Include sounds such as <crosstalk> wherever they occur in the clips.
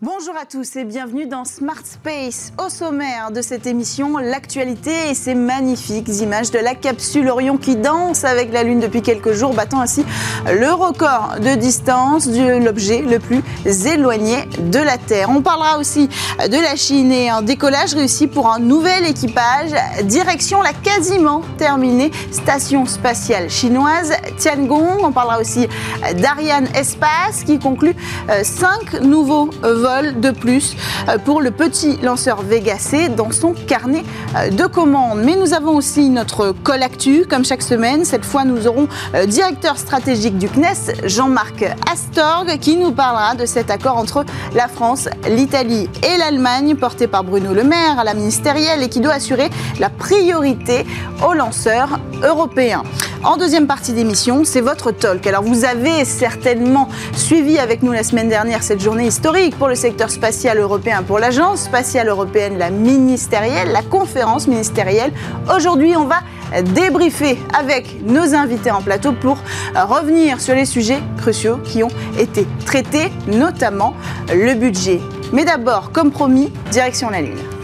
Bonjour à tous et bienvenue dans Smart Space. Au sommaire de cette émission, l'actualité et ces magnifiques images de la capsule Orion qui danse avec la Lune depuis quelques jours, battant ainsi le record de distance de l'objet le plus éloigné de la Terre. On parlera aussi de la Chine et un décollage réussi pour un nouvel équipage. Direction la quasiment terminée station spatiale chinoise Tiangong. On parlera aussi d'Ariane Espace qui conclut euh, cinq nouveaux vols de plus euh, pour le petit lanceur Vega C dans son carnet euh, de commandes. Mais nous avons aussi notre call actu, comme chaque semaine. Cette fois, nous aurons euh, directeur stratégique du CNES, Jean-Marc Astorg, qui nous parlera de cet accord entre la France, l'Italie et l'Allemagne, porté par Bruno Le Maire à la ministérielle et qui doit assurer la priorité aux lanceurs européens. En deuxième partie d'émission, c'est votre talk. Alors vous avez certainement suivi avec nous la semaine dernière cette journée historique pour le secteur spatial européen, pour l'Agence spatiale européenne, la ministérielle, la conférence ministérielle. Aujourd'hui, on va débriefer avec nos invités en plateau pour revenir sur les sujets cruciaux qui ont été traités, notamment le budget. Mais d'abord, comme promis, direction la Lune.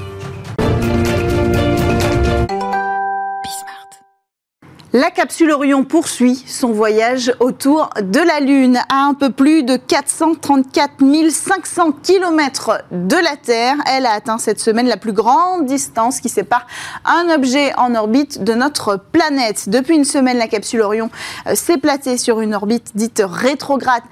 La capsule Orion poursuit son voyage autour de la Lune à un peu plus de 434 500 km de la Terre. Elle a atteint cette semaine la plus grande distance qui sépare un objet en orbite de notre planète. Depuis une semaine, la capsule Orion euh, s'est platée sur une orbite dite rétrograde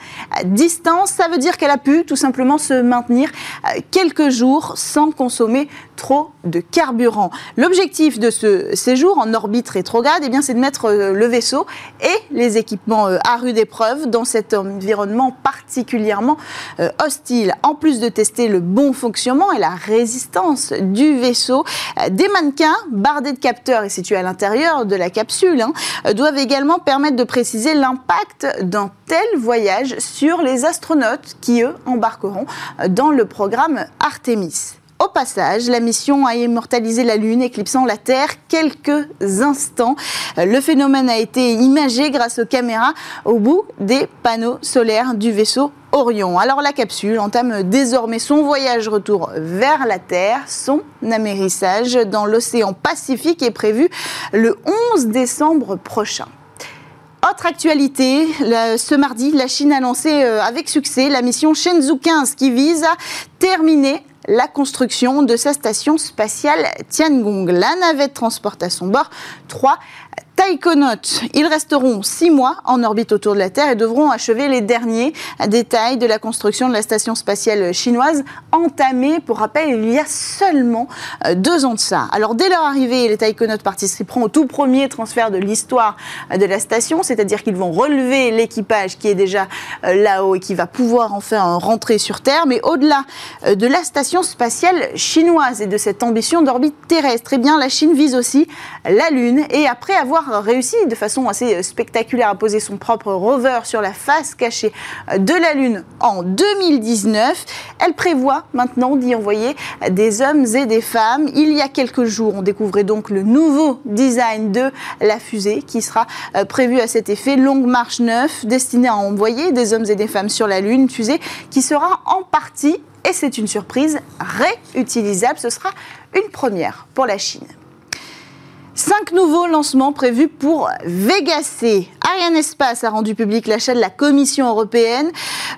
distance. Ça veut dire qu'elle a pu tout simplement se maintenir euh, quelques jours sans consommer trop de carburant. L'objectif de ce séjour en orbite rétrograde, eh c'est de mettre euh, le vaisseau et les équipements euh, à rude épreuve dans cet environnement particulièrement euh, hostile. En plus de tester le bon fonctionnement et la résistance du vaisseau, des mannequins bardés de capteurs et situés à l'intérieur de la capsule hein, doivent également permettre de préciser l'impact d'un tel voyage sur les astronautes qui, eux, embarqueront dans le programme Artemis. Au passage, la mission a immortalisé la Lune, éclipsant la Terre quelques instants. Le phénomène a été imagé grâce aux caméras au bout des panneaux solaires du vaisseau Orion. Alors la capsule entame désormais son voyage retour vers la Terre. Son amérissage dans l'océan Pacifique est prévu le 11 décembre prochain. Autre actualité, ce mardi, la Chine a lancé euh, avec succès la mission Shenzhou 15 qui vise à terminer la construction de sa station spatiale Tiangong. La navette transporte à son bord trois Taïkonautes, ils resteront six mois en orbite autour de la Terre et devront achever les derniers détails de la construction de la station spatiale chinoise entamée, pour rappel, il y a seulement euh, deux ans de ça. Alors dès leur arrivée, les taïkonautes participeront au tout premier transfert de l'histoire de la station, c'est-à-dire qu'ils vont relever l'équipage qui est déjà euh, là-haut et qui va pouvoir enfin rentrer sur Terre. Mais au-delà euh, de la station spatiale chinoise et de cette ambition d'orbite terrestre, eh bien la Chine vise aussi la Lune et après avoir réussi de façon assez spectaculaire à poser son propre rover sur la face cachée de la Lune en 2019, elle prévoit maintenant d'y envoyer des hommes et des femmes. Il y a quelques jours, on découvrait donc le nouveau design de la fusée qui sera euh, prévu à cet effet. Longue marche 9 destinée à envoyer des hommes et des femmes sur la Lune, fusée qui sera en partie, et c'est une surprise, réutilisable. Ce sera une première pour la Chine. Cinq nouveaux lancements prévus pour Vega C. Ariane Espace a rendu public l'achat de la Commission européenne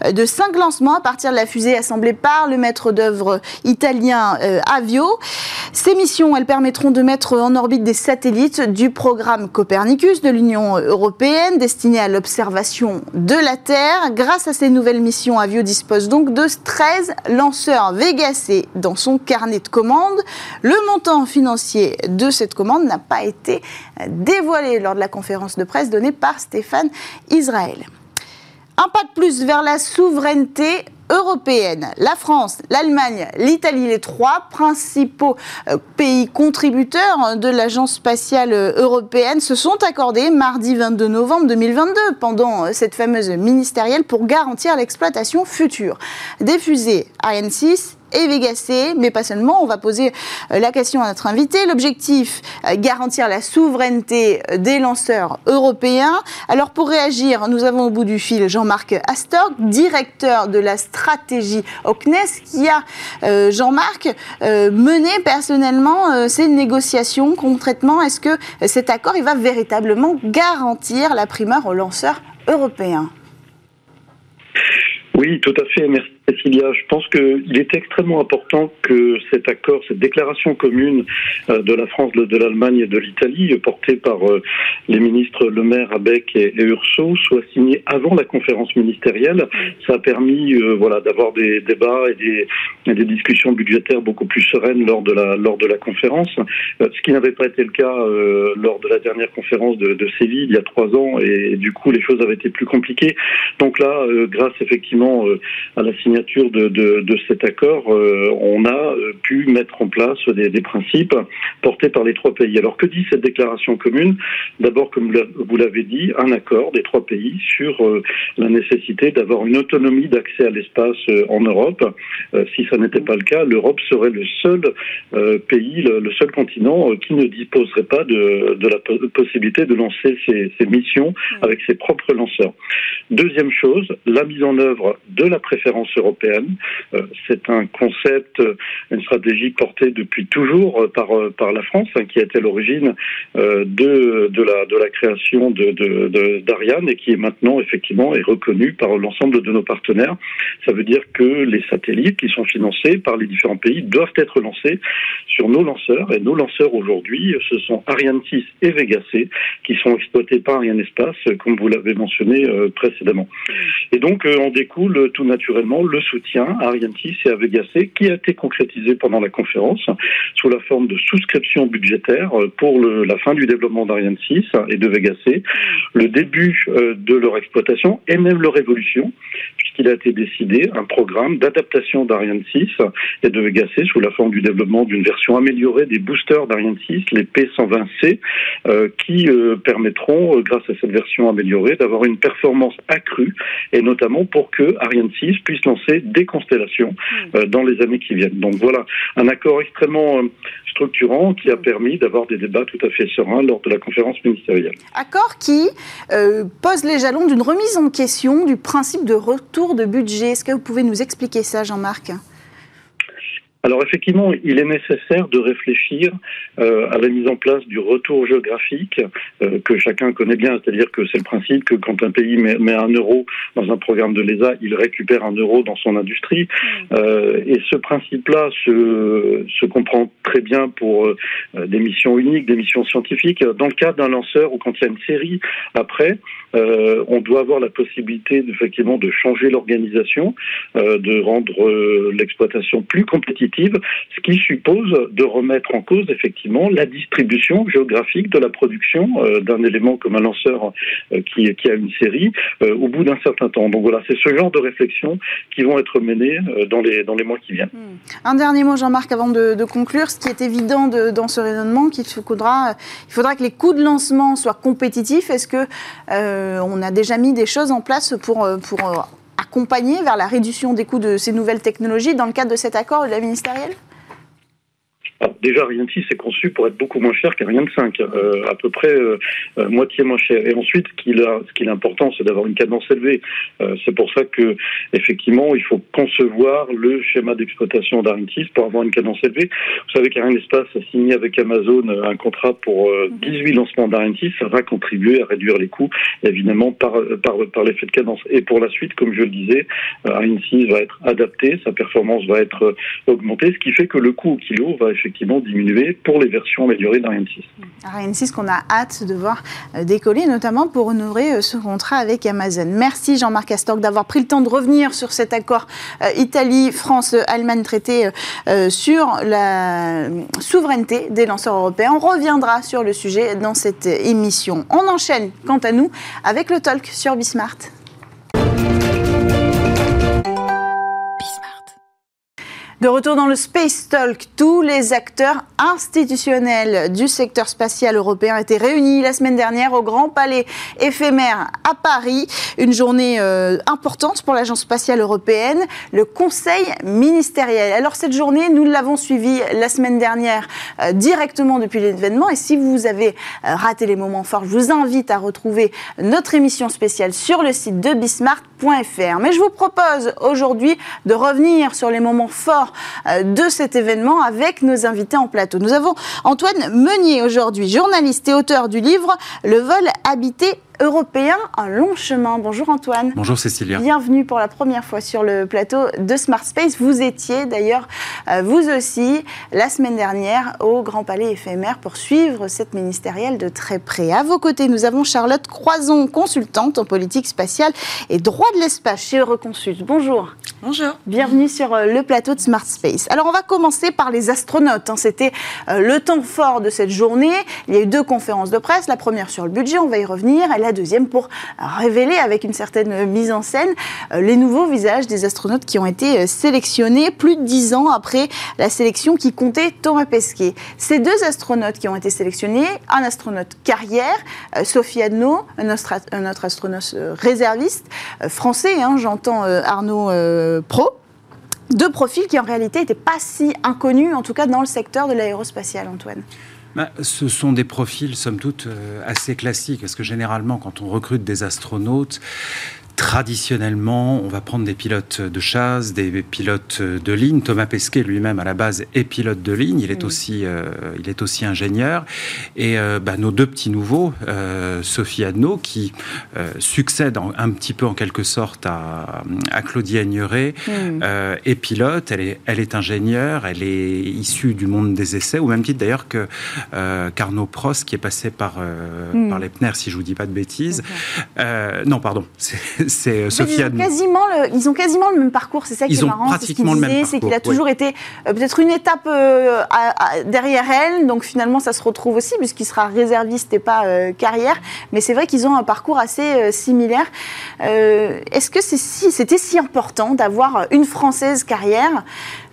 euh, de cinq lancements à partir de la fusée assemblée par le maître d'œuvre italien euh, Avio. Ces missions, elles permettront de mettre en orbite des satellites du programme Copernicus de l'Union européenne destiné à l'observation de la Terre. Grâce à ces nouvelles missions, Avio dispose donc de 13 lanceurs Vega C dans son carnet de commandes. Le montant financier de cette commande n'a pas été dévoilé lors de la conférence de presse donnée par Stéphane Israël. Un pas de plus vers la souveraineté européenne. La France, l'Allemagne, l'Italie, les trois principaux euh, pays contributeurs de l'Agence spatiale européenne se sont accordés mardi 22 novembre 2022 pendant euh, cette fameuse ministérielle pour garantir l'exploitation future des fusées Ariane 6 et Vega C, mais pas seulement. On va poser la question à notre invité. L'objectif, garantir la souveraineté des lanceurs européens. Alors pour réagir, nous avons au bout du fil Jean-Marc Astorg, directeur de la stratégie au CNES, qui a, Jean-Marc, mené personnellement ces négociations concrètement. Est-ce que cet accord il va véritablement garantir la primeur aux lanceurs européens? Oui, tout à fait. Merci Cécilia. Je pense qu'il est extrêmement important que cet accord, cette déclaration commune euh, de la France, de l'Allemagne et de l'Italie, portée par euh, les ministres Le Maire, Abeck et, Urso, soit signée avant la conférence ministérielle. Ça a permis euh, voilà, d'avoir des débats et des, discussions budgétaires beaucoup plus sereines lors de la, lors de la conférence, ce qui n'avait pas été le cas lors de la dernière conférence de, Séville il y a trois ans et du coup les choses avaient été plus compliquées. Donc là, grâce effectivement à la signature de, cet accord, euh, on a euh, pu mettre en place des, principes portés par les trois pays. Alors que dit cette déclaration commune? D'abord, comme vous l'avez dit, un accord des trois pays sur euh, la nécessité d'avoir une autonomie d'accès à l'espace en Europe. si ça n'était pas le cas, l'Europe serait le seul pays, le, seul continent qui ne disposerait pas de, la possibilité de lancer ses, ses missions avec ses propres lanceurs. Deuxième chose, la mise en œuvre de la préférence européenne Euh, c'est un concept, une stratégie portée depuis toujours euh, par, euh, la France, hein, qui était l'origine de, de, la, de la création d'Ariane et qui est maintenant effectivement est reconnue par l'ensemble de nos partenaires. Ça veut dire que les satellites qui sont financés par les différents pays doivent être lancés sur nos lanceurs. Et nos lanceurs aujourd'hui, ce sont Ariane 6 et Vega C, qui sont exploités par Ariane Espace, comme vous l'avez mentionné précédemment. Et donc, on découle tout naturellement le soutien à Ariane 6 et à Vega C, qui a été concrétisé pendant la conférence sous la forme de souscription budgétaire pour le, la fin du développement d'Ariane 6 et de Vega C, le début euh, de leur exploitation et même leur évolution, puisqu'il a été décidé un programme d'adaptation d'Ariane 6 et de Vega C sous la forme du développement d'une version améliorée des boosters d'Ariane 6, les P120C, euh, qui euh, permettront, grâce à cette version améliorée, d'avoir une performance accrue et notamment pour que Ariane 6 puisse lancer des constellations hmm. euh, dans les années qui viennent. Donc voilà, un accord extrêmement euh, structurant qui a hmm. permis d'avoir des débats tout à fait sereins lors de la conférence ministérielle. Accord qui euh, pose les jalons d'une remise en question du principe de retour de budget. Est-ce que vous pouvez nous expliquer ça, Jean-Marc? Alors effectivement, il est nécessaire de réfléchir euh, à la mise en place du retour géographique euh, que chacun connaît bien, c'est-à-dire que c'est le principe que quand un pays met, un euro dans un programme de l'ESA, il récupère un euro dans son industrie. Mmh. Euh, et ce principe-là se, se comprend très bien pour des missions uniques, des missions scientifiques. Dans le cas d'un lanceur ou quand il y a une série après, on doit avoir la possibilité effectivement de changer l'organisation, de rendre l'exploitation plus compétitive ce qui suppose de remettre en cause effectivement la distribution géographique de la production euh, d'un élément comme un lanceur euh, qui, a une série euh, au bout d'un certain temps. Donc voilà, c'est ce genre de réflexions qui vont être menées dans les, mois qui viennent. Hmm. Un dernier mot, Jean-Marc, avant de, conclure. Ce qui est évident dans ce raisonnement, qu'il faudra, il faudra que les coûts de lancement soient compétitifs. Est-ce que on a déjà mis des choses en place pour, pour accompagner vers la réduction des coûts de ces nouvelles technologies dans le cadre de cet accord de la ministérielle? Déjà, Ariane 6 est conçu pour être beaucoup moins cher qu'Ariane 5, euh, à peu près euh, euh, moitié moins cher. Et ensuite, ce qui, ce qui est important, c'est d'avoir une cadence élevée. c'est pour ça que, effectivement, il faut concevoir le schéma d'exploitation d'Ariane 6 pour avoir une cadence élevée. Vous savez qu'Ariane Espace a signé avec Amazon un contrat pour 18 lancements d'Ariane 6. Ça va contribuer à réduire les coûts, évidemment, par, par, par l'effet de cadence. Et pour la suite, comme je le disais, Ariane 6 va être adapté, sa performance va être augmentée, ce qui fait que le coût au kilo va effectivement diminuer pour les versions améliorées d'Ariane 6. Ariane 6 qu'on a hâte de voir euh, décoller, notamment pour honorer euh, ce contrat avec Amazon. Merci Jean-Marc Astorg d'avoir pris le temps de revenir sur cet accord euh, Italie-France-Allemagne traité sur la souveraineté des lanceurs européens. On reviendra sur le sujet dans cette émission. On enchaîne, quant à nous, avec le talk sur Bismart. De retour dans le Space Talk, tous les acteurs institutionnels du secteur spatial européen étaient réunis la semaine dernière au Grand Palais éphémère à Paris. Une journée euh, importante pour l'Agence spatiale européenne, le Conseil ministériel. Alors cette journée, nous l'avons suivie la semaine dernière euh, directement depuis l'événement. Et si vous avez euh, raté les moments forts, je vous invite à retrouver notre émission spéciale sur le site de Mais je vous propose aujourd'hui de revenir sur les moments forts euh, de cet événement avec nos invités en plateau. Nous avons Antoine Meunier aujourd'hui, journaliste et auteur du livre Le vol habité européen, un long chemin. Bonjour Antoine. Bonjour Cécilia. Bienvenue pour la première fois sur le plateau de Smart Space. Vous étiez d'ailleurs, euh, vous aussi, la semaine dernière au Grand Palais éphémère pour suivre cette ministérielle de très près. À vos côtés, nous avons Charlotte Croison, consultante en politique spatiale et droit de l'espace chez Euroconsult. Bonjour. Bonjour. Bienvenue sur euh, le plateau de Smart Space. Alors on va commencer par les astronautes. Hein. C'était euh, le temps fort de cette journée. Il y a eu deux conférences de presse. La première sur le budget, on va y revenir la deuxième pour révéler avec une certaine mise en scène euh, les nouveaux visages des astronautes qui ont été euh, sélectionnés plus de dix ans après la sélection qui comptait Thomas Pesquet. Ces deux astronautes qui ont été sélectionnés, un astronaute carrière, euh, Sophie Adno, un autre, astronaute réserviste, français, hein, j'entends Arnaud Pro, deux profils qui en réalité n'étaient pas si inconnus, en tout cas dans le secteur de l'aérospatial, Antoine. Bah, ce sont des profils, somme toute, euh, assez classiques, parce que généralement, quand on recrute des astronautes, Traditionnellement, on va prendre des pilotes de chasse, des pilotes de ligne. Thomas Pesquet lui-même à la base est pilote de ligne. Il est aussi, euh, il est aussi ingénieur. Et euh, bah, nos deux petits nouveaux, euh, Sophie Adno, qui succède un petit peu en quelque sorte à, à Claudie Aigneret, mm. est pilote. Elle est, elle est ingénieure. Elle est issue du monde des essais, au même titre d'ailleurs que Carnot Prost, qui est passé par mm. par les PNER, si je vous dis pas de bêtises. non, pardon <laughs> c'est <laughs> Sophie ils ont, quasiment le, ils ont quasiment le même parcours, c'est ça qui est marrant. Pratiquement c'est C'est qu'il a toujours été euh, peut-être une étape euh, derrière elle, donc finalement ça se retrouve aussi puisqu'il sera réserviste et pas euh, carrière. Mais c'est vrai qu'ils ont un parcours assez similaire. Est-ce que c'était si, si important d'avoir une française carrière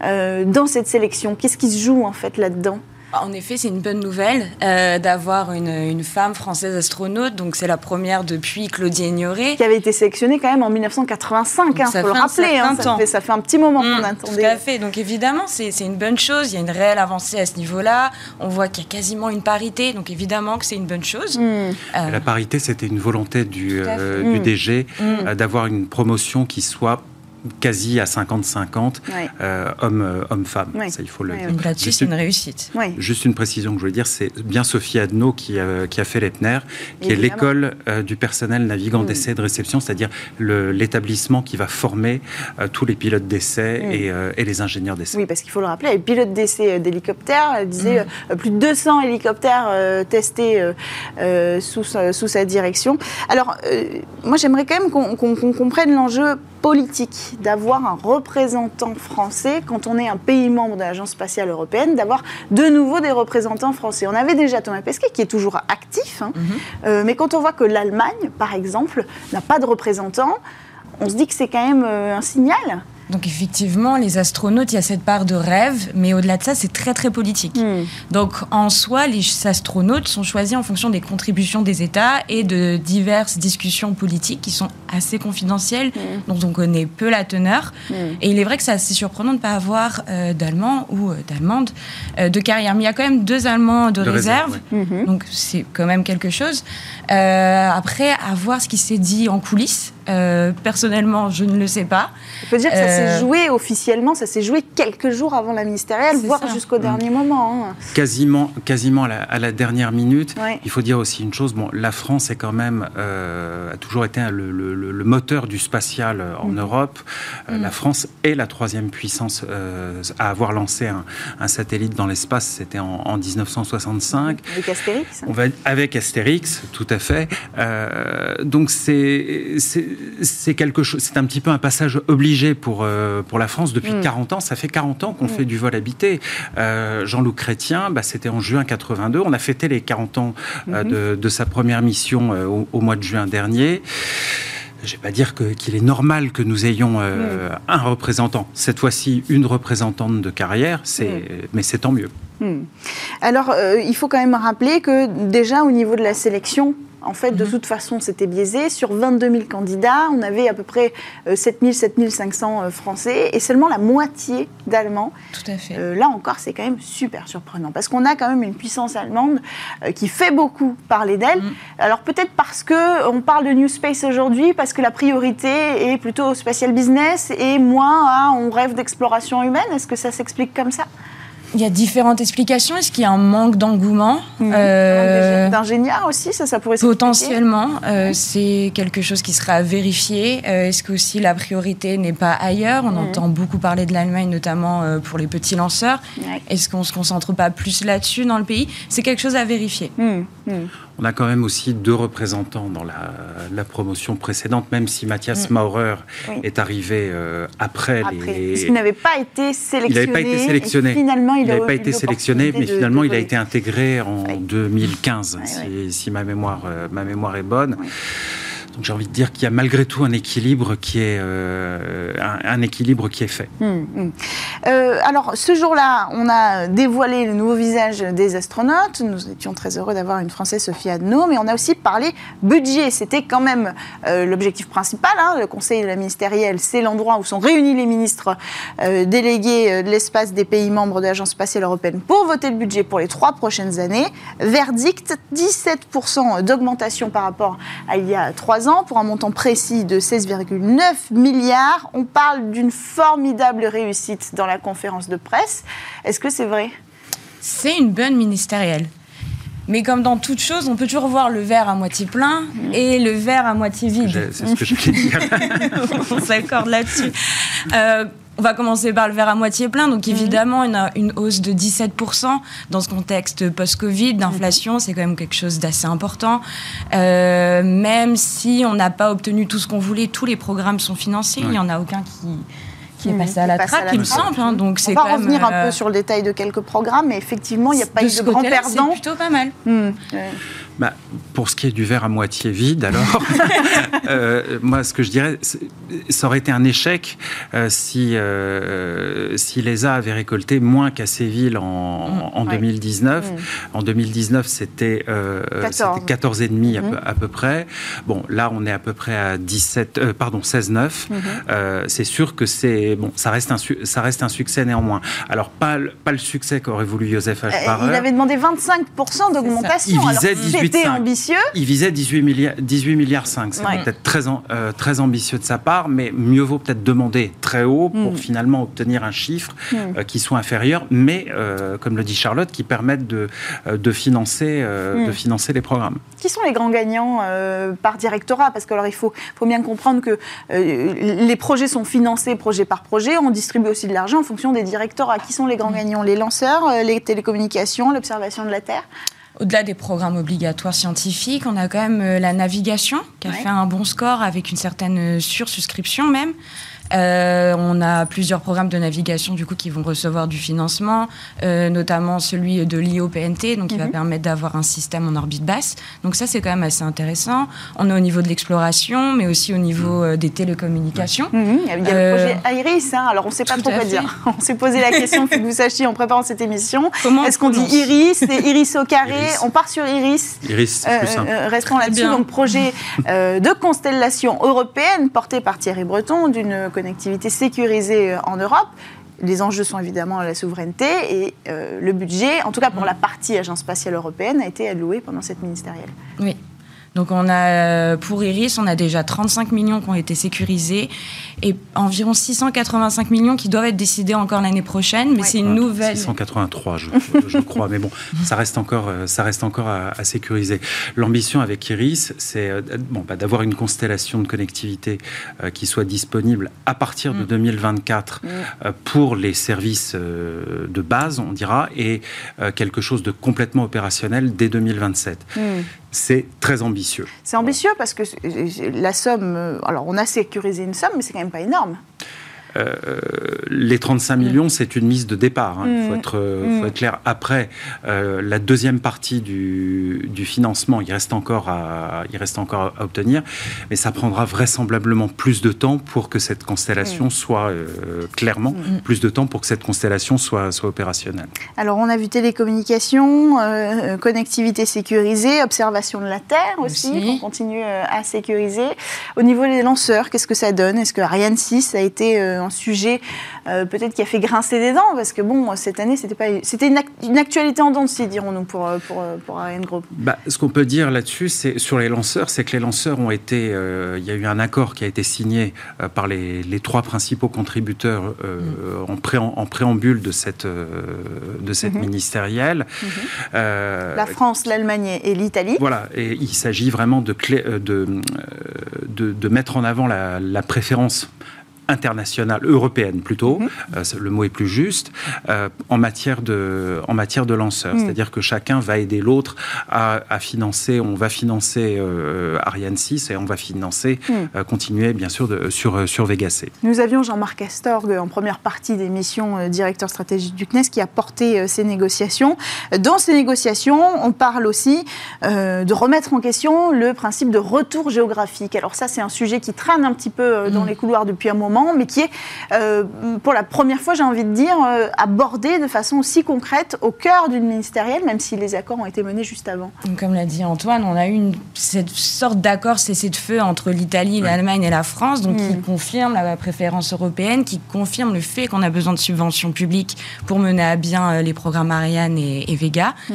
dans cette sélection? Qu'est-ce qui se joue en fait là-dedans? En effet, c'est une bonne nouvelle euh, d'avoir une, femme française astronaute. Donc, c'est la première depuis Claudie Ignoré. Qui avait été sélectionnée quand même en 1985, il hein, faut le rappeler. Hein, ça, fait, ça, fait, un petit moment qu'on mmh, attendait. Tout à fait. Donc, évidemment, c'est une bonne chose. Il y a une réelle avancée à ce niveau-là. On voit qu'il y a quasiment une parité. Donc, évidemment que c'est une bonne chose. Mmh. Euh, la parité, c'était une volonté du, euh, du DG mmh. d'avoir une promotion qui soit quasi à 50-50 euh, hommes-femmes. Euh, Ça, il faut le dire. Là-dessus, c'est une réussite. Juste une précision que je voulais dire, c'est bien Sophie Adno qui, a, qui a fait l'EPNER, qui est l'école euh, du personnel navigant mm. d'essai et de réception, c'est-à-dire l'établissement qui va former tous les pilotes d'essai mm. et, et, les ingénieurs d'essai. Oui, parce qu'il faut le rappeler, les pilotes d'essai d'hélicoptères, elle disait mm. plus de 200 hélicoptères testés sous, sous, sa direction. Alors, moi, j'aimerais quand même qu'on comprenne l'enjeu politique d'avoir un représentant français quand on est un pays membre de l'Agence spatiale européenne, d'avoir de nouveau des représentants français. On avait déjà Thomas Pesquet qui est toujours actif, hein. mhm. euh, mais quand on voit que l'Allemagne, par exemple, n'a pas de représentant, on se dit que c'est quand même euh, un signal. Donc effectivement, les astronautes, il y a cette part de rêve, mais au-delà de ça, c'est très très politique. Hmm. Donc en soi, les astronautes sont choisis en fonction des contributions des États et de diverses discussions politiques qui sont assez confidentielles, hmm. dont on connaît peu la teneur. Hmm. Et il est vrai que c'est assez surprenant de ne pas avoir euh, d'Allemands ou euh, d'Allemandes euh, de carrière. Mais il y a quand même deux Allemands de, réserve, donc c'est quand même quelque chose. après, à voir ce qui s'est dit en coulisses. personnellement, je ne le sais pas. On peut dire que ça s'est euh, joué officiellement, ça s'est joué quelques jours avant la ministérielle, voire jusqu'au mm. dernier moment. Hein. Quasiment, quasiment à la, dernière minute. Il faut dire aussi une chose, bon, la France est quand même, euh, a toujours été le, moteur du spatial euh, en mm. Europe. Mm. La France est la troisième puissance à avoir lancé un, satellite dans l'espace, c'était en, 1965. Avec Astérix On va, Avec Astérix, tout à fait. donc c'est quelque chose, c'est un petit peu un passage obligé pour euh, pour la France depuis 40 mm. ans. Ça fait 40 ans qu'on fait du vol habité. Euh, Jean-Luc Chrétien, bah, c'était en juin 82. On a fêté les 40 ans euh, mm-hmm. de, sa première mission au, mois de juin dernier. Je ne vais pas dire qu'il est normal que nous ayons euh, hmm. un représentant. Cette fois-ci, une représentante de carrière, c'est, hmm. mais c'est tant mieux. Hmm. Alors, euh, il faut quand même rappeler que déjà au niveau de la sélection, en fait, de mhm. toute façon, c'était biaisé. Sur 22 000 candidats, on avait à peu près 7 000, 7 500 Français et seulement la moitié d'Allemands. Tout à fait. Euh, là encore, c'est quand même super surprenant parce qu'on a quand même une puissance allemande euh, qui fait beaucoup parler d'elle. Mhm. Alors peut-être parce qu'on parle de New Space aujourd'hui, parce que la priorité est plutôt au spatial business et moins à on rêve d'exploration humaine. Est-ce que ça s'explique comme ça? Il y a différentes explications. Est-ce qu'il y a un manque d'engouement mmh. euh, D'ingénieurs aussi, ça, ça pourrait Potentiellement, euh, c'est quelque chose qui sera à vérifier. Euh, est-ce que aussi la priorité n'est pas ailleurs? On mmh. entend beaucoup parler de l'Allemagne, notamment pour les petits lanceurs. Est-ce qu'on se concentre pas plus là-dessus dans le pays? C'est quelque chose à vérifier. On a quand même aussi deux représentants dans la, promotion précédente, même si Mathias mm. Maurer est arrivé euh, après, les. Parce qu'il n'avait pas été sélectionné. Il n'avait pas été sélectionné. Finalement, il n'avait pas été sélectionné, mais finalement, il a été intégré en 2015, si, ma mémoire, euh, ma mémoire est bonne. Donc j'ai envie de dire qu'il y a malgré tout un équilibre qui est, euh, un, équilibre qui est fait. Hum, hum. Euh, alors ce jour-là, on a dévoilé le nouveau visage des astronautes. Nous étions très heureux d'avoir une Française, Sophie Adno, mais on a aussi parlé budget. C'était quand même euh, l'objectif principal. Hein. Le Conseil ministériel, c'est l'endroit où sont réunis les ministres délégués de l'espace des pays membres de l'Agence spatiale européenne pour voter le budget pour les trois prochaines années. Verdict 17% d'augmentation par rapport à il y a trois ans pour un montant précis de 16,9 milliards. On parle d'une formidable réussite dans la conférence de presse. Est-ce que c'est vrai? C'est une bonne ministérielle. Mais comme dans toute chose, on peut toujours voir le verre à moitié plein et le verre à moitié vide. C'est ce que je voulais dire. <laughs> on s'accorde là-dessus. Euh, on va commencer par le verre à moitié plein. Donc mhm. évidemment, une, une hausse de 17% dans ce contexte post-Covid, d'inflation, c'est quand même quelque chose d'assez important. Euh, même si on n'a pas obtenu tout ce qu'on voulait, tous les programmes sont financés. Il n'y en a aucun qui qui est passé à la trappe, il me semble. Hein, donc on va revenir un peu euh, sur le détail de quelques programmes, mais effectivement, il n'y a pas eu de grands perdants. C'est plutôt pas mal. Hmm. Bah, pour ce qui est du verre à moitié vide, alors, <laughs> euh, moi, ce que je dirais, ça aurait été un échec euh, si, euh, si l'ESA avait récolté moins qu'à Séville en, en 2019. Mm. En 2019, c'était 14,5 mm. à, peu, près. Bon, là, on est à peu près à 17, pardon, 16,9. Mm-hmm. c'est sûr que c'est bon, ça reste un ça reste un succès néanmoins. Alors pas pas le succès qu'aurait voulu Joseph H. Il avait demandé 25% d'augmentation. Il visait 18 ambitieux. Il visait 18 milliards, 18 milliards 5. C'est peut-être très, euh, très ambitieux de sa part, mais mieux vaut peut-être demander très haut pour hmm. finalement obtenir un chiffre hmm. euh, qui soit inférieur, mais euh, comme le dit Charlotte, qui permette de, de, financer, de hmm. financer les programmes. Qui sont les grands gagnants par directorat? Parce que alors il faut, faut bien comprendre que les projets sont financés projet par projet. On distribue aussi de l'argent en fonction des directorats. Qui sont les grands gagnants? Les lanceurs, les télécommunications, l'observation de la Terre? Au-delà des programmes obligatoires scientifiques, on a quand même euh, la navigation qui a fait un bon score avec une certaine sursuscription même. Euh, on a plusieurs programmes de navigation du coup qui vont recevoir du financement, euh, notamment celui de l'IOPNT, donc qui va mhm. permettre d'avoir un système en orbite basse. Donc ça c'est quand même assez intéressant. On est au niveau de l'exploration, mais aussi au niveau euh, des télécommunications. Mhm. Il y a le projet Iris. Hein. Alors on ne sait pas trop quoi dire. <laughs> On s'est posé la question, faut que vous sachiez en préparant cette émission. Est-ce qu'on dit Iris C'est Iris au carré. On part sur Iris. Iris, c'est plus simple. restons là-dessus. Donc projet de constellation européenne porté par Thierry Breton d'une connectivité sécurisée euh, en Europe. Les enjeux sont évidemment la souveraineté et euh, le budget, en tout cas pour mm. la partie Agence spatiale européenne, a été alloué pendant cette ministérielle. Oui. Donc on a euh, pour Iris, on a déjà 35 millions qui ont été sécurisés et environ 685 millions qui doivent être décidés encore l'année prochaine. Mais c'est une nouvelle. 683, je, je, crois. Mais bon, <laughs> ça reste encore, euh, ça reste encore à, sécuriser. L'ambition avec Iris, c'est euh, bon, bah, d'avoir une constellation de connectivité qui soit disponible à partir de 2024 mm. mm. pour les services de base, on dira, et quelque chose de complètement opérationnel dès 2027 c'est très ambitieux. C'est ambitieux parce que la somme, euh, alors on a sécurisé une somme, mais c'est quand même pas énorme. Les 35 millions, c'est une mise de départ. Hein. Il faut, être, faut être clair. Après, la deuxième partie du, du, financement, il reste, encore à, il reste encore à obtenir, mais ça prendra vraisemblablement plus de temps pour que cette constellation soit clairement plus de temps pour que cette constellation soit, soit opérationnelle. Alors, on a vu télécommunications, connectivité sécurisée, observation de la Terre aussi, qu'on continue à sécuriser. Au niveau des lanceurs, qu'est-ce que ça donne? Est-ce que Ariane 6 a été un sujet euh, peut-être qui a fait grincer des dents, parce que bon, cette année, c'était pas, c'était une, actualité en dents si dirons-nous, pour, euh, pour, euh, pour Ariane Group. Bah, ce qu'on peut dire là-dessus, c'est sur les lanceurs, c'est que les lanceurs ont été, il y a eu un accord qui a été signé par les, les, trois principaux contributeurs mm. en, pré, en, préambule de cette, de cette mm-hmm. ministérielle. Mm-hmm. La France, l'Allemagne et l'Italie. Voilà, et il s'agit vraiment de, de, de, de, mettre en avant la, la préférence internationale, européenne plutôt, mhm. euh, le mot est plus juste, euh, en, matière de, en matière de lanceurs. Mhm. C'est-à-dire que chacun va aider l'autre à, financer, on va financer euh, Ariane 6 et on va financer, mhm. continuer bien sûr de, sur, sur Vega C. Nous avions Jean-Marc Astorg en première partie des missions directeur stratégique du CNES qui a porté ces négociations. Dans ces négociations, on parle aussi de remettre en question le principe de retour géographique. Alors ça, c'est un sujet qui traîne un petit peu dans les couloirs depuis un moment mais qui est, euh, pour la première fois, j'ai envie de dire, euh, abordé de façon aussi concrète au cœur d'une ministérielle, même si les accords ont été menés juste avant. Comme l'a dit Antoine, on a eu une, cette sorte d'accord cessez-de-feu entre l'Italie, l'Allemagne et la France, donc qui mm. confirme la préférence européenne, qui confirme le fait qu'on a besoin de subventions publiques pour mener à bien euh, les programmes Ariane et, Vega, mm.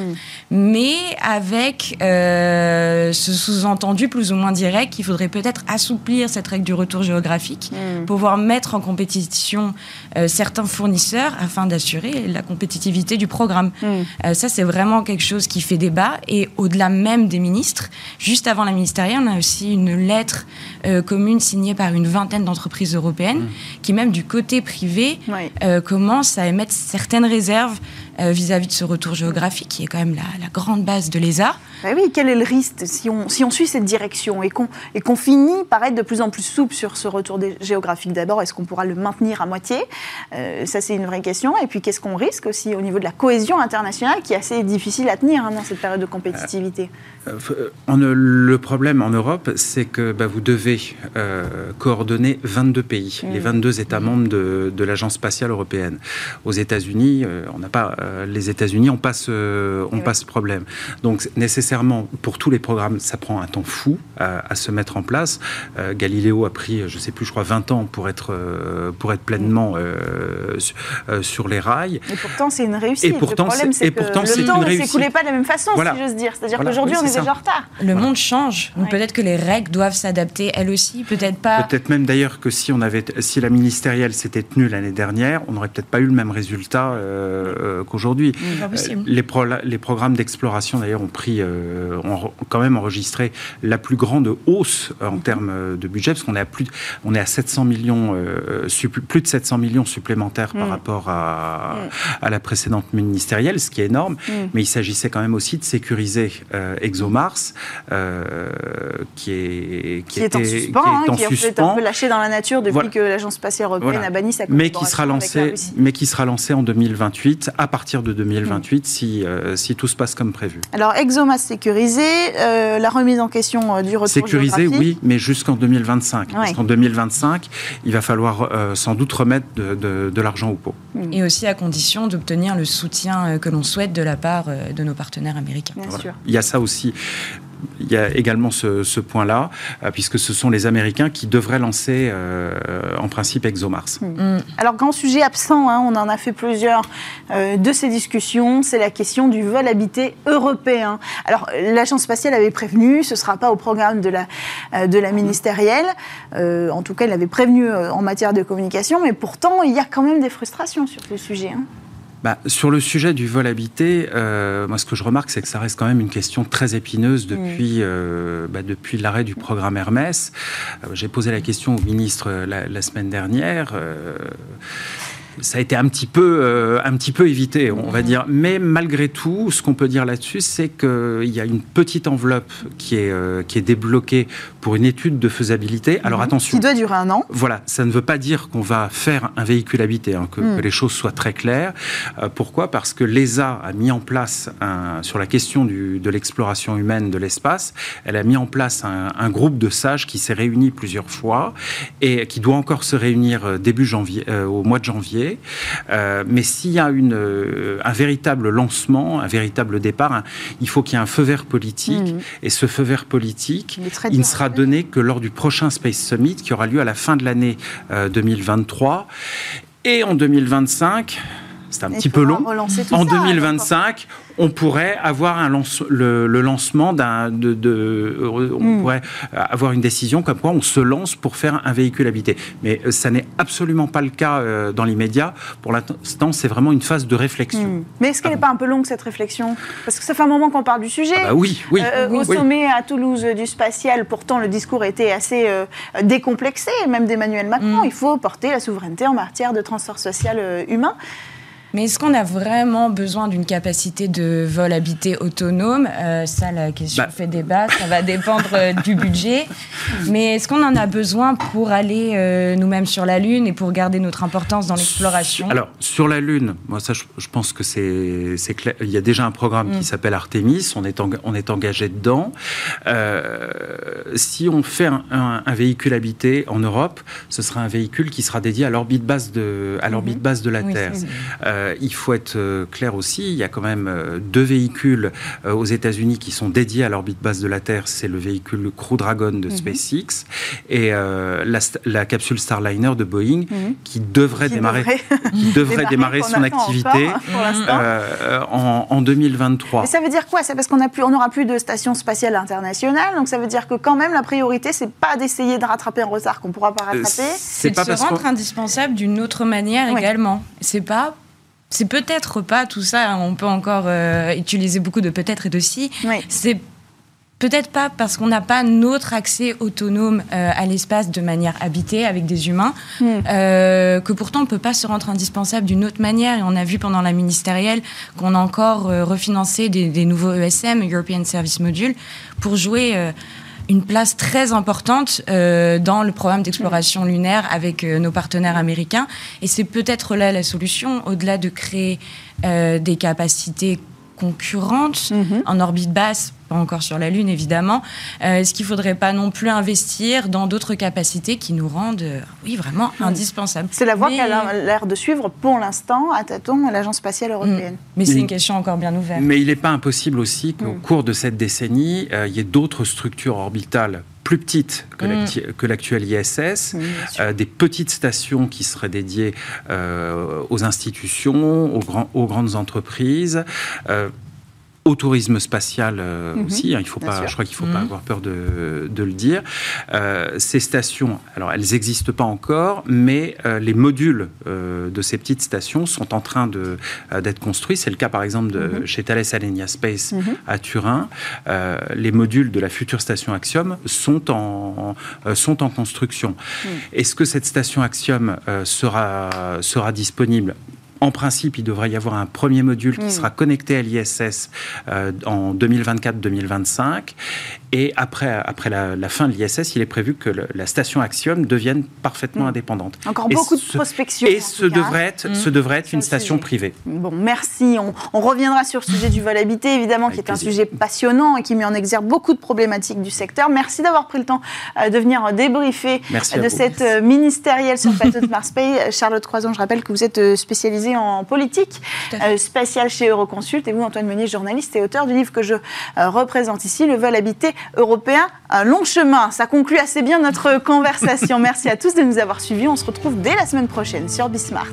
mais avec ce sous-entendu plus ou moins direct qu'il faudrait peut-être assouplir cette règle du retour géographique mm. pour pouvoir mettre en compétition euh, certains fournisseurs afin d'assurer la compétitivité du programme. Mm. Euh, ça, c'est vraiment quelque chose qui fait débat. Et au-delà même des ministres, juste avant la ministérielle, on a aussi une lettre euh, commune signée par une vingtaine d'entreprises européennes mm. qui, même du côté privé, commencent à émettre certaines réserves vis-à-vis de ce retour géographique qui est quand même la, la grande base de l'ESA. Ah oui, quel est le risque si on, si on suit cette direction et qu'on qu'on finit par être de plus en plus souple sur ce retour géographique d'abord Est-ce qu'on pourra le maintenir à moitié? Euh, Ça, c'est une vraie question. Et puis, qu'est-ce qu'on risque aussi au niveau de la cohésion internationale qui est assez difficile à tenir hein, dans cette période de compétitivité? Euh, euh, Le problème en Europe, c'est que bah, vous devez coordonner 22 pays, mm. les 22 États membres de, de l'Agence spatiale européenne. Aux États-Unis, on n'a pas les États-Unis, on passe, on passe problème. Donc, nécessairement pour tous les programmes, ça prend un temps fou à, se mettre en place. Galiléo a pris, je ne sais plus, je crois 20 ans pour être, euh, pour être pleinement euh, sur les rails. Et pourtant, c'est une réussite. Et pourtant, le problème, c'est que pourtant, le temps ne s'écoulait pas de la même façon, si j'ose dire. C'est-à-dire qu'aujourd'hui, on est, déjà en retard. Le monde change. Donc peut-être que les règles doivent s'adapter, elles aussi, peut-être pas. Peut-être même d'ailleurs que si, on avait, si la ministérielle s'était tenue l'année dernière, on n'aurait peut-être pas eu le même résultat qu'aujourd'hui. les, les programmes d'exploration, d'ailleurs, ont pris euh, ont quand même enregistré la plus grande hausse en mhm. termes de budget, parce qu'on est à plus, on est à 700 millions, euh, plus de 700 millions supplémentaires par mhm. rapport à, à, la précédente ministérielle, ce qui est énorme. Mhm. Mais il s'agissait quand même aussi de sécuriser euh, ExoMars, qui est qui, est en suspens, qui, est en un peu lâché dans la nature depuis que l'agence spatiale européenne a banni sa mais qui sera lancé, mais qui sera lancé en 2028, à partir de 2028, si si tout se passe comme prévu. Alors ExoMars sécurisé, euh, la remise en question euh, du retour Sécurisé, oui, mais jusqu'en 2025. Parce qu'en 2025, il va falloir euh, sans doute remettre de, l'argent au pot. Et aussi à condition d'obtenir le soutien que l'on souhaite de la part de nos partenaires américains. Bien sûr. Il y a ça aussi il y a également ce, point-là, euh, puisque ce sont les Américains qui devraient lancer euh, en principe ExoMars. Hmm. Alors, grand sujet absent, hein, on en a fait plusieurs euh, de ces discussions, c'est la question du vol habité européen. Alors, l'Agence spatiale avait prévenu, ce ne sera pas au programme de la, de la ministérielle, en tout cas, elle avait prévenu en matière de communication, mais pourtant, il y a quand même des frustrations sur ce sujet. Hein. Bah, sur le sujet du vol habité, euh, moi ce que je remarque, c'est que ça reste quand même une question très épineuse depuis, euh, bah, depuis l'arrêt du programme Hermès. Euh, j'ai posé la question au ministre la, semaine dernière ça a été un petit peu, un petit peu évité, on va dire. Mais malgré tout, ce qu'on peut dire là-dessus, c'est qu'il y a une petite enveloppe qui est, qui est débloquée pour une étude de faisabilité. Alors Mhm. attention. Qui doit durer un an. Voilà, ça ne veut pas dire qu'on va faire un véhicule habité, hein, que, Mm. que les choses soient très claires. Euh, pourquoi? Parce que l'ESA a mis en place, un- sur la question du- de l'exploration humaine de l'espace, elle a mis en place un, un groupe de sages qui s'est réuni plusieurs fois et qui doit encore se réunir euh, début janvier, euh, au mois de janvier. Euh, mais s'il y a une, euh, un véritable lancement, un véritable départ, hein, il faut qu'il y ait un feu vert politique. Mm. Et ce feu vert politique, Il ne sera donné que lors du prochain Space Summit qui aura lieu à la fin de l'année euh, 2023. Et en 2025, c'est un petit peu long. En ça, 2025, on pourrait avoir un lance- le, le lancement d'un, de, de- on Mm. pourrait avoir une décision comme quoi on se lance pour faire un véhicule habité. Mais euh, ça n'est absolument pas le cas euh, dans l'immédiat. Pour l'instant, c'est vraiment une phase de réflexion. Hmm. Mais est-ce qu'elle n'est pas un peu longue cette réflexion? Parce que ça fait un moment qu'on parle du sujet. Ah bah oui, oui. Euh, oui, au oui. sommet à Toulouse euh, du spatial, pourtant le discours était assez euh, décomplexé, même d'Emmanuel Macron. Mm. Il faut porter la souveraineté en matière de transport social euh, humain. Mais est-ce qu'on a vraiment besoin d'une capacité de vol habité autonome? Euh, Ça, la question Bah. fait débat. Ça va dépendre euh, du budget. Mais est-ce qu'on en a besoin pour aller euh, nous-mêmes sur la Lune et pour garder notre importance dans l'exploration? Alors, sur la Lune, moi, ça, je, je pense que c'est clair. Il y a déjà un programme Mm. qui s'appelle Artemis, on est, enga- on est engagé dedans. Si on fait un, un- un véhicule habité en Europe, ce sera un véhicule qui sera dédié à l'orbite basse de, à l'orbite basse de la Oui, Terre. Euh, il faut être euh, clair aussi, il y a quand même euh, deux véhicules euh, aux États-Unis qui sont dédiés à l'orbite basse de la Terre. C'est le véhicule Crew Dragon de Mhm. SpaceX et euh, la, capsule Starliner de Boeing Mhm. qui devrait Qui démarrer, devrait <laughs> qui devrait démarrer son activité encore, euh, en, en 2023. Mais ça veut dire quoi C'est parce qu'on plus, n'aura plus de station spatiale internationale, donc ça veut dire que quand même la priorité, c'est pas d'essayer de rattraper un retard qu'on pourra pas rattraper. c'est de pas se parce rendre indispensable d'une autre manière Oui. également. C'est pas. C'est peut-être pas tout ça. hein. On peut encore euh, utiliser beaucoup de peut-être et de si. C'est peut-être pas parce qu'on n'a pas notre accès autonome euh, à l'espace de manière habitée avec des humains Hmm. euh, que pourtant on peut pas se rendre indispensable d'une autre manière. Et on a vu pendant la ministérielle qu'on a encore euh, refinancé des, des nouveaux ESM, European Service Module, pour jouer. Une place très importante euh, dans le programme d'exploration lunaire avec euh, nos partenaires américains. Et c'est peut-être là la solution, au-delà de créer euh, des capacités concurrentes Mhm. en orbite basse, pas encore sur la Lune évidemment, euh, est-ce qu'il ne faudrait pas non plus investir dans d'autres capacités qui nous rendent, euh, oui, vraiment indispensables? C'est la voie Mais- qu'elle a l'air de suivre pour l'instant à tâtons l'Agence spatiale européenne. Mais c'est une question encore bien ouverte. Mais il n'est pas impossible aussi qu'au Mm. cours de cette décennie, euh, il y ait d'autres structures orbitales plus petites que Mm. l'acti- que l'actuel ISS, Oui, euh, des petites stations qui seraient dédiées euh, aux institutions, aux, grands- aux grandes entreprises. euh, au tourisme spatial euh, Mhm, aussi, hein, il faut bien pas, sûr. je crois qu'il ne faut Mhm. pas avoir peur de, de le dire. Euh, ces stations, alors elles n'existent pas encore, mais euh, les modules de ces petites stations sont en train d'être construits. C'est le cas par exemple de, Mhm. chez Thales Alenia Space Mhm. à Turin. Les modules de la future station Axiom sont en, sont en construction. Mhm. Est-ce que cette station Axiom sera, sera disponible? En principe, il devrait y avoir un premier module qui Mm. sera connecté à l'ISS euh, en 2024-2025. Et après, après la, la fin de l'ISS, il est prévu que le- la station Axiom devienne parfaitement Mm. indépendante. Encore Et beaucoup de prospection. Et ce devrait, être, Mm. ce devrait être une station sujet. privée. Bon, merci. On, on reviendra sur le sujet du vol habité, évidemment, Avec qui est un sujet passionnant et qui met en exergue beaucoup de problématiques du secteur. Merci d'avoir pris le temps euh, de venir débriefer Merci à de cette euh, ministérielle sur le plateau de Mars Pay. Charlotte Croison, je rappelle que vous êtes euh, spécialisée en politique euh, spatiale chez Euroconsult et vous, Antoine Meunier, journaliste et auteur du livre que je euh, représente ici, Le vol habité européen, un long chemin. Ça conclut assez bien notre conversation. Merci à tous de nous avoir suivis. On se retrouve dès la semaine prochaine sur Bismart.